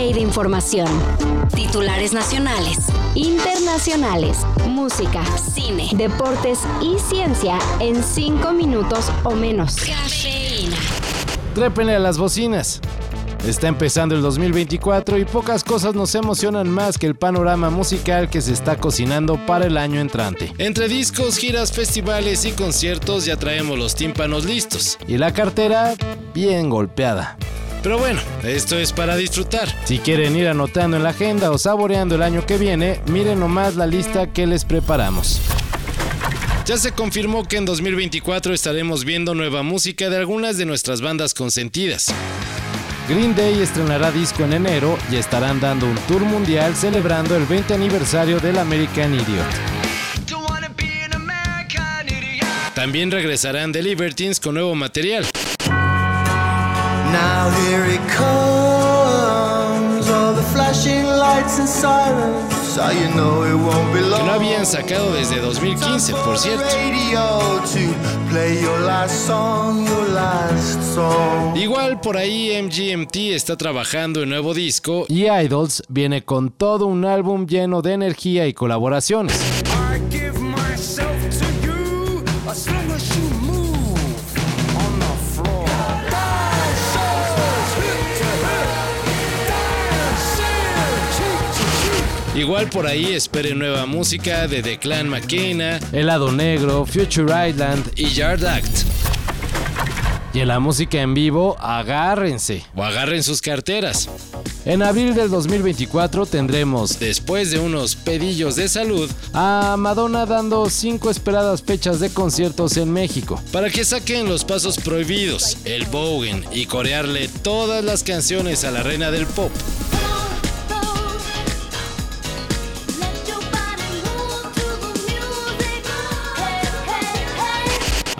de información. Titulares nacionales, internacionales, música, cine, deportes y ciencia en 5 minutos o menos. Cafeína. Trépenle a las bocinas. Está empezando el 2024 y pocas cosas nos emocionan más que el panorama musical que se está cocinando para el año entrante. Entre discos, giras, festivales y conciertos ya traemos los tímpanos listos. Y la cartera bien golpeada. Pero bueno, esto es para disfrutar. Si quieren ir anotando en la agenda o saboreando el año que viene, miren nomás la lista que les preparamos. Ya se confirmó que en 2024 estaremos viendo nueva música de algunas de nuestras bandas consentidas. Green Day estrenará disco en enero y estarán dando un tour mundial celebrando el 20 aniversario del American Idiot. También regresarán The Libertines con nuevo material. Now here it comes, all the flashing lights and sirens. So you know it won't be long. Que no habían sacado desde 2015, por cierto. Igual por ahí MGMT está trabajando en nuevo disco y Idols viene con todo un álbum lleno de energía y colaboraciones. Igual por ahí esperen nueva música de The Clan McKenna, Helado Negro, Future Island y Yard Act. Y en la música en vivo, agárrense o agarren sus carteras. En abril del 2024 tendremos, después de unos pedillos de salud, a Madonna dando cinco esperadas fechas de conciertos en México, para que saquen los pasos prohibidos, el Bowen y corearle todas las canciones a la reina del pop.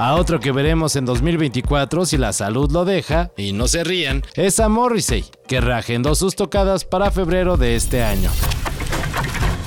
A otro que veremos en 2024 si la salud lo deja, y no se rían, es a Morrissey, que reagendó sus tocadas para febrero de este año.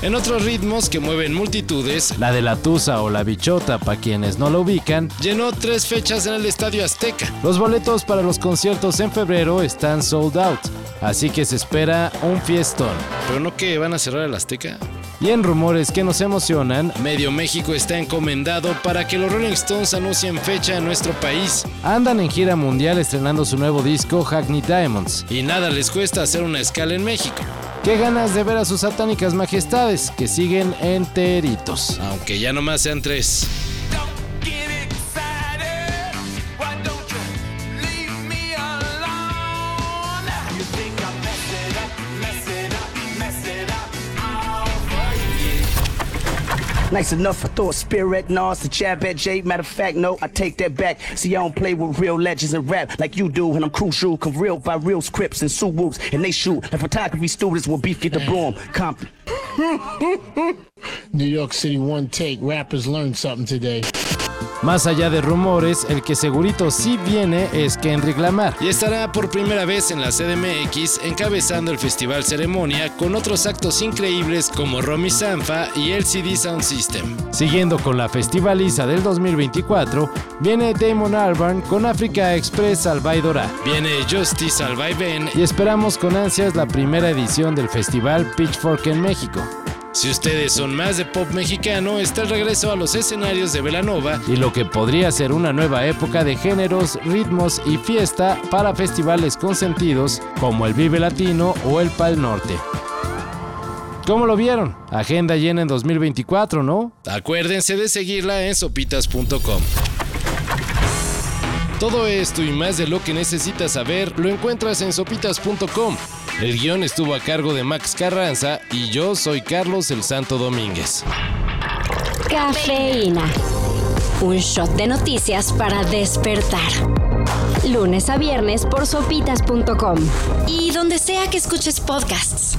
En otros ritmos que mueven multitudes, la de la Tusa o la Bichota, para quienes no lo ubican, llenó tres fechas en el Estadio Azteca. Los boletos para los conciertos en febrero están sold out, así que se espera un fiestón. ¿Pero no que van a cerrar el Azteca? Y en rumores que nos emocionan, Medio México está encomendado para que los Rolling Stones anuncien fecha en nuestro país. Andan en gira mundial estrenando su nuevo disco Hackney Diamonds, y nada les cuesta hacer una escala en México. Qué ganas de ver a sus satánicas majestades, que siguen enteritos. Aunque ya nomás sean tres. Nice enough, I spear at Nas, the jab at Jay. Matter of fact, no, I take that back. See, I don't play with real legends and rap like you do, and I'm crucial. Cause real by real scripts and Suwoops, and they shoot. And photography students will beef get the broom. Compton. New York City one take. Rappers learned something today. Más allá de rumores, el que segurito sí viene es Kendrick Lamar y estará por primera vez en la CDMX encabezando el festival ceremonia con otros actos increíbles como Romy Sanfa y LCD Sound System. Siguiendo con la festivaliza del 2024, viene Damon Albarn con Africa Express al Vaidora, viene Justice al Vaivén y esperamos con ansias la primera edición del festival Pitchfork en México. Si ustedes son más de pop mexicano, está el regreso a los escenarios de Velanova y lo que podría ser una nueva época de géneros, ritmos y fiesta para festivales consentidos como el Vive Latino o el Pal Norte. ¿Cómo lo vieron? Agenda llena en 2024, ¿no? Acuérdense de seguirla en sopitas.com. Todo esto y más de lo que necesitas saber lo encuentras en sopitas.com. El guion estuvo a cargo de Max Carranza y yo soy Carlos el Santo Domínguez. Cafeína. Un shot de noticias para despertar. Lunes a viernes por sopitas.com y donde sea que escuches podcasts.